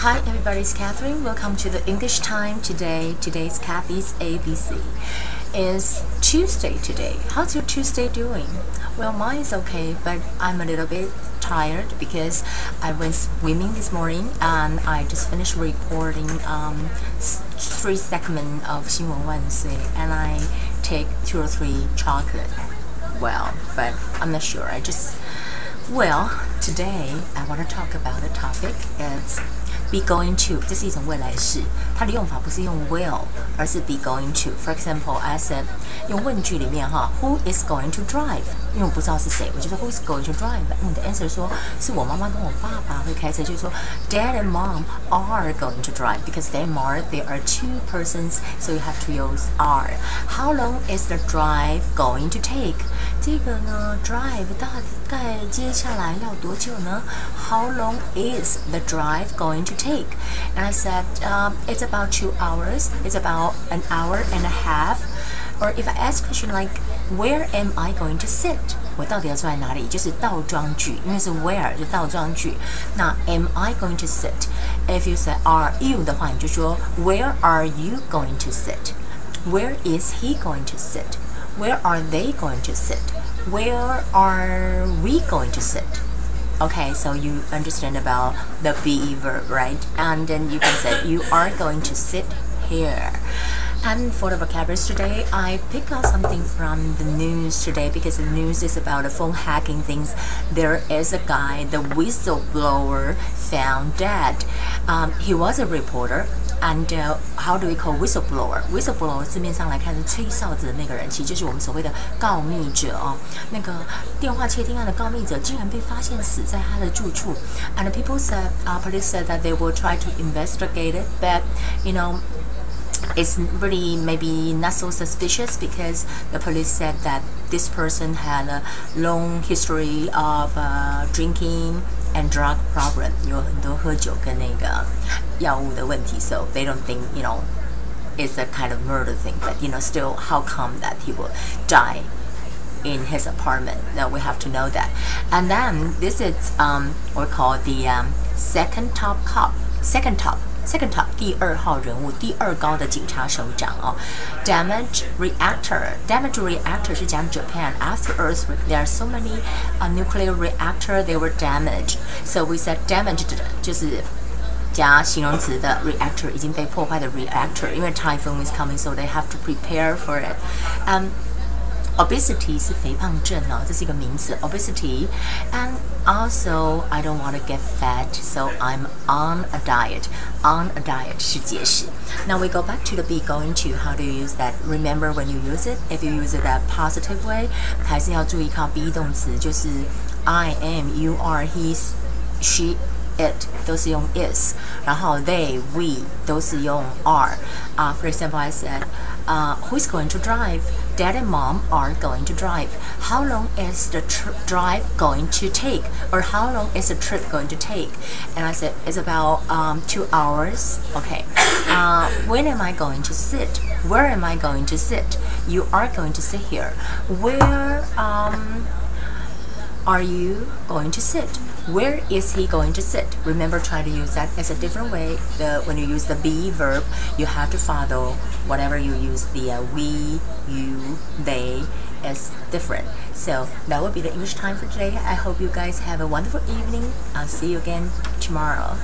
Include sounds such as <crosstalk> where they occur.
Hi everybody, it's Catherine. Welcome to the English time today. Today's Kathy's ABC. It's Tuesday today. How's your Tuesday doing? Well, mine is okay, but I'm a little bit tired because I went swimming this morning and I just finished recording um, three segments of 新闻万岁 and I take two or three chocolate. Well, but I'm not sure. I just well, today I want to talk about a topic. It's be going to，这是一种未来式，它的用法不是用 will，而是 be going to。For example, I said 用问句里面哈，Who is going to drive？因为我不知道是谁，我就说 Who is going to drive？你的 answer 说是我妈妈跟我爸爸会开车，就是说 Dad and Mom are going to drive because they are there are two persons, so you have to use are. How long is the drive going to take？这个呢，drive 大概接下来要多久呢？How long is the drive going to take? And I said, um, it's about two hours. It's about an hour and a half. Or if I ask question like, where am I going to sit? 我到底要坐在哪里？就是倒装句，因为是 where 就倒装句。那 am I going to sit? If you say are you 的话，你就说 Where are you going to sit? Where is he going to sit? Where are they going to sit? Where are we going to sit? Okay, so you understand about the be verb, right? And then you can say you are going to sit here. And for the vocabularies today, I pick out something from the news today because the news is about the phone hacking things. There is a guy, the whistleblower, found dead. Um, he was a reporter And how do we call whistleblower? Whistleblower 字面上来看是吹哨子的那个人，其实就是我们所谓的告密者哦。那个电话窃听案的告密者竟然被发现死在他的住处。And people said, uh, police said that they will try to investigate it, but you know. It's really maybe not so suspicious because the police said that this person had a long history of uh, drinking and drug problem，有很多喝酒跟那个药物的问题，so they don't think you know it's a kind of murder thing. But you know, still, how come that he will die in his apartment? Now we have to know that. And then this is um, we call the um, second top cop. Second top second top 第二号人物，第二高的警察首长哦。Damage reactor, damage reactor 是讲 Japan after earthquake. There are so many uh, nuclear reactor they were damaged. So we said damaged 就是加形容词的 reactor 已经被破坏的 reactor，因为 typhoon is coming, so they have to prepare for it. Um, obesity 是肥胖症哦，这是一个名词 obesity。And also I don't want to get fat, so I'm on a diet. On a diet 是节食。Now we go back to the be going to. How do you use that? Remember when you use it? If you use it that positive way，还是要注意靠 be 动词，就是 I am, you are, he, she it 都是用 is，然后 they we 都是用 are。啊、uh,，for example, I said, uh, who's going to drive? Dad and mom are going to drive. How long is the drive going to take? Or how long is the trip going to take? And I said, it's about um, two hours. Okay. <coughs> Uh, when am I going to sit? Where am I going to sit? You are going to sit here. Where um, are you going to sit? Where is he going to sit? Remember, try to use that as a different way. The, when you use the be verb, you have to follow whatever you use the uh, we, you, they is different. So that will be the English time for today. I hope you guys have a wonderful evening. I'll see you again tomorrow.